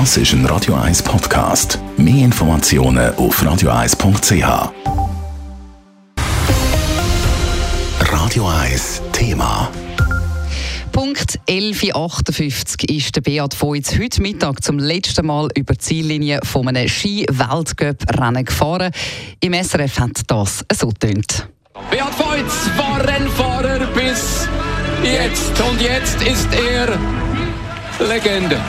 Das ist ein Radio 1 Podcast. Mehr Informationen auf radio1.ch. Radio 1 Thema. Punkt 11.58 ist der Beat Voits heute Mittag zum letzten Mal über die Ziellinie von einem Ski-Weltcup-Rennen gefahren. Im SRF hat das so tönt. Beat Voits war Rennfahrer bis jetzt und jetzt ist er Legende.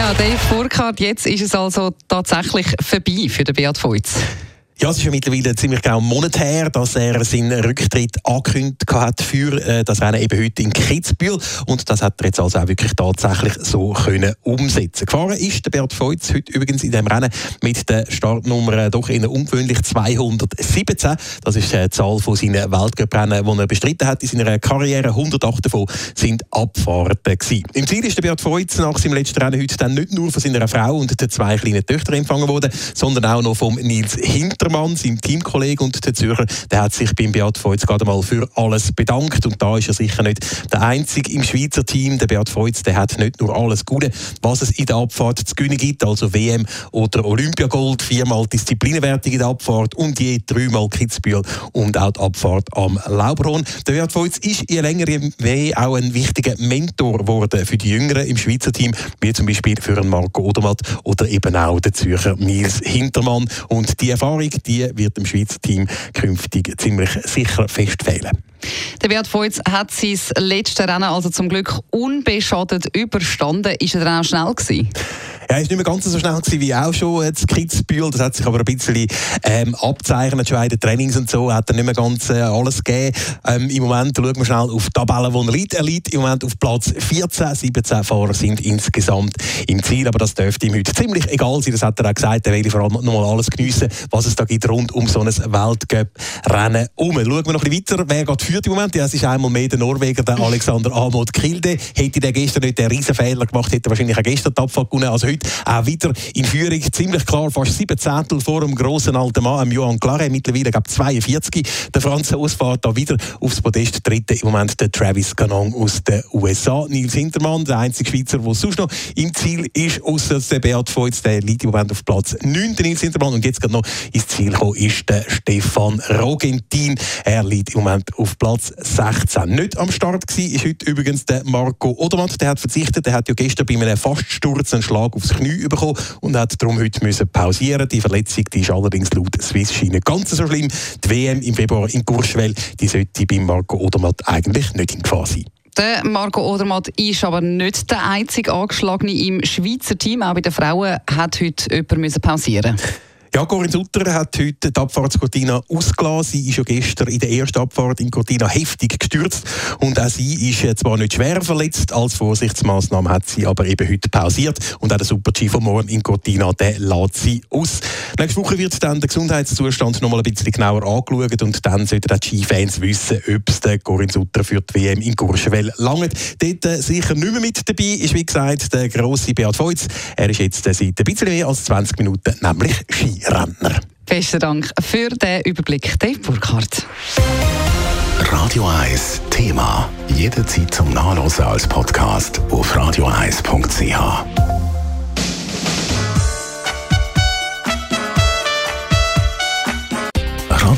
Ja, Dave Burkhardt, jetzt ist es also tatsächlich vorbei für den Beat Voits. Ja, es ist ja mittlerweile ziemlich genau einen Monat her, dass er seinen Rücktritt angekündigt hat für äh, das Rennen eben heute in Kitzbühel. Und das hat er jetzt also auch wirklich tatsächlich so können umsetzen. Gefahren ist der Bert Feutz heute übrigens in dem Rennen mit der Startnummer äh, doch in ungewöhnlich 217. Das ist äh, die Zahl von seinen Weltcuprennen, die er bestritten hat in seiner Karriere. 108 davon sind Abfahrten gewesen. Im Ziel ist der Bert Feutz nach seinem letzten Rennen heute dann nicht nur von seiner Frau und den zwei kleinen Töchtern empfangen worden, sondern auch noch vom Nils Hinter Zimmermann, sein Teamkollege und der Zürcher, der hat sich beim Beat Feutz gerade mal für alles bedankt. Und da ist er sicher nicht der Einzige im Schweizer Team. Der Beat Feutz, der hat nicht nur alles Gute, was es in der Abfahrt zu gewinnen gibt, also WM oder Olympiagold, viermal Disziplinenwertung in der Abfahrt und je dreimal Kitzbühel und auch die Abfahrt am Lauberhorn. Der Beat Feutz ist je länger je auch ein wichtiger Mentor geworden für die Jüngeren im Schweizer Team, wie zum Beispiel für Marco Odermatt oder eben auch der Zürcher Nils Hintermann. Und die Erfahrung, die wird dem Schweizer Team künftig ziemlich sicher festfehlen. Der Beat Voits hat sein letztes Rennen also zum Glück unbeschadet überstanden. Ist er dann auch schnell gewesen? Ja, er war nicht mehr ganz so schnell gewesen wie auch schon das Kitzbühel. Das hat sich aber ein bisschen ähm, abzeichnet. Schon in den Trainings und so hat er nicht mehr ganz äh, alles gegeben. Ähm, Im Moment schauen wir schnell auf die Tabelle, wo er liegt. Er liegt im Moment auf Platz 14. 17 Fahrer sind insgesamt im Ziel. Aber das dürfte ihm heute ziemlich egal sein. Das hat er auch gesagt. Er will vor allem nochmal alles geniessen, was es da gibt rund um so ein Weltcup-Rennen um. Schauen wir noch ein bisschen weiter. Wer geht führt im Moment? Ja, es ist einmal mehr der Norweger, der Alexander Amod Kilde. Hätte der gestern nicht den riesen Fehler gemacht, hätte er wahrscheinlich auch gestern die Abfahrt gewonnen. Also heute auch wieder in Führung. Ziemlich klar, fast sieben Zehntel vor dem grossen alten Mann, Johan Claret, mittlerweile glaube 42. Der Franzose fährt da wieder aufs Podest. Dritte im Moment der Travis Ganon aus den USA. Nils Hintermann, der einzige Schweizer, der sonst noch im Ziel ist, außer der Beat Voits, der liegt im Moment auf Platz 9. Der Nils Hintermann. Und jetzt gerade noch ins Ziel gekommen ist der Stefan Rogentin. Er liegt im Moment auf Platz 16. Nicht am Start war, ist heute übrigens der Marco Odermatt. Der hat verzichtet. Der hat ja gestern bei einem Faststurz einen Schlag aufs Knie bekommen und hat darum heute müssen pausieren. Die Verletzung die ist allerdings laut Swiss nicht ganz so schlimm. Die WM im Februar in Courchevel, die sollte bei Marco Odermatt eigentlich nicht in Gefahr sein. Marco Odermatt ist aber nicht der einzige Angeschlagene im Schweizer Team. Auch bei den Frauen hat heute jemand pausieren müssen. Ja, Corinne Sutter hat heute die Abfahrt zu Cortina ausgelassen. Sie ist ja gestern in der ersten Abfahrt in Cortina heftig gestürzt. Und auch sie ist zwar nicht schwer verletzt, als Vorsichtsmaßnahme hat sie aber eben heute pausiert. Und auch der Super-G von morgen in Cortina, der lässt sie aus. Nächste Woche wird dann der Gesundheitszustand noch mal ein bisschen genauer angeschaut. Und dann sollten die Ski-Fans wissen, ob es der Corinne Sutter für die WM in Courchevel langt. Dort äh, sicher nicht mehr mit dabei ist, wie gesagt, der grosse Beat Feutz. Er ist jetzt seit ein bisschen mehr als 20 Minuten, nämlich Ski. Renner. Besten Dank für den Überblick, Dave Burkhardt. Radio 1 Thema. Jederzeit zum Nachlesen als Podcast auf radio1.ch.